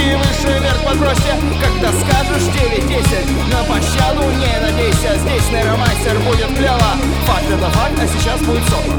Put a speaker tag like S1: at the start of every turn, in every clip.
S1: И выше вверх подбросьте, когда скажешь 9-10 На пощаду не надейся, здесь нейромастер будет клево. Факт это факт, а сейчас будет сопа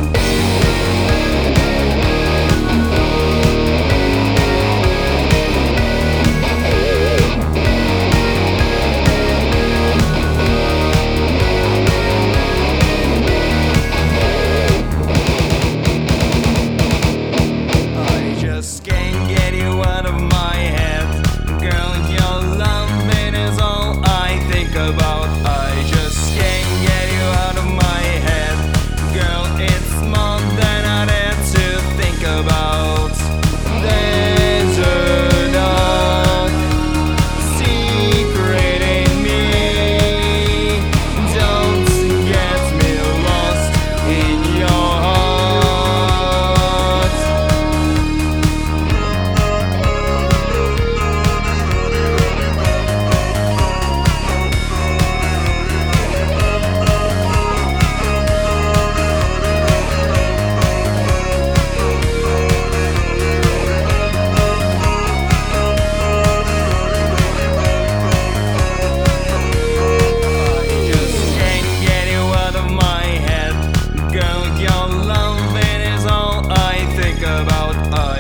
S1: about. Uh,